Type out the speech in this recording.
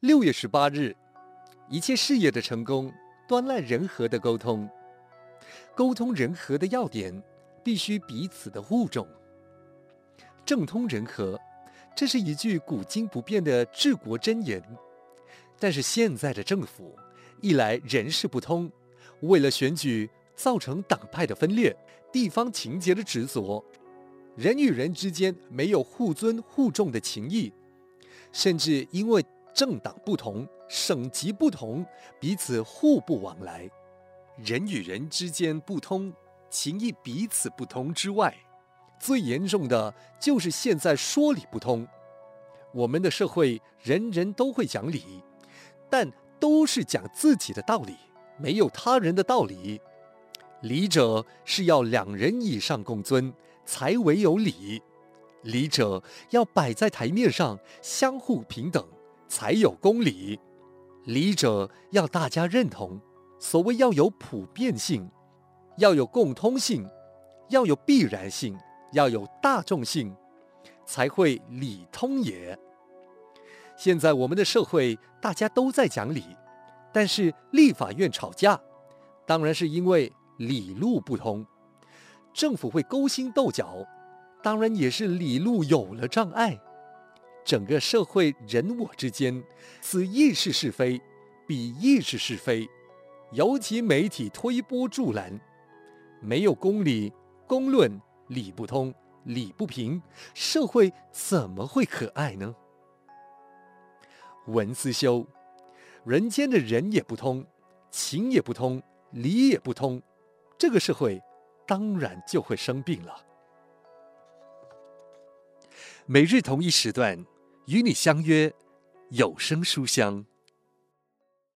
六月十八日，一切事业的成功端赖人和的沟通。沟通人和的要点，必须彼此的互重。政通人和，这是一句古今不变的治国箴言。但是现在的政府，一来人事不通，为了选举造成党派的分裂、地方情结的执着，人与人之间没有互尊互重的情谊，甚至因为政党不同、省级不同，彼此互不往来。人与人之间不通，情谊彼此不通之外，最严重的就是现在说理不通。我们的社会人人都会讲理，但都是讲自己的道理，没有他人的道理。理者是要两人以上共尊，才为有理；理者要摆在台面上，相互平等。才有公理，理者要大家认同。所谓要有普遍性，要有共通性，要有必然性，要有大众性，才会理通也。现在我们的社会大家都在讲理，但是立法院吵架，当然是因为理路不通；政府会勾心斗角，当然也是理路有了障碍。整个社会人我之间，此亦是是非，彼亦是是非，尤其媒体推波助澜，没有公理、公论，理不通、理不平，社会怎么会可爱呢？文思修，人间的人也不通，情也不通，理也不通，这个社会当然就会生病了。每日同一时段。与你相约有声书香。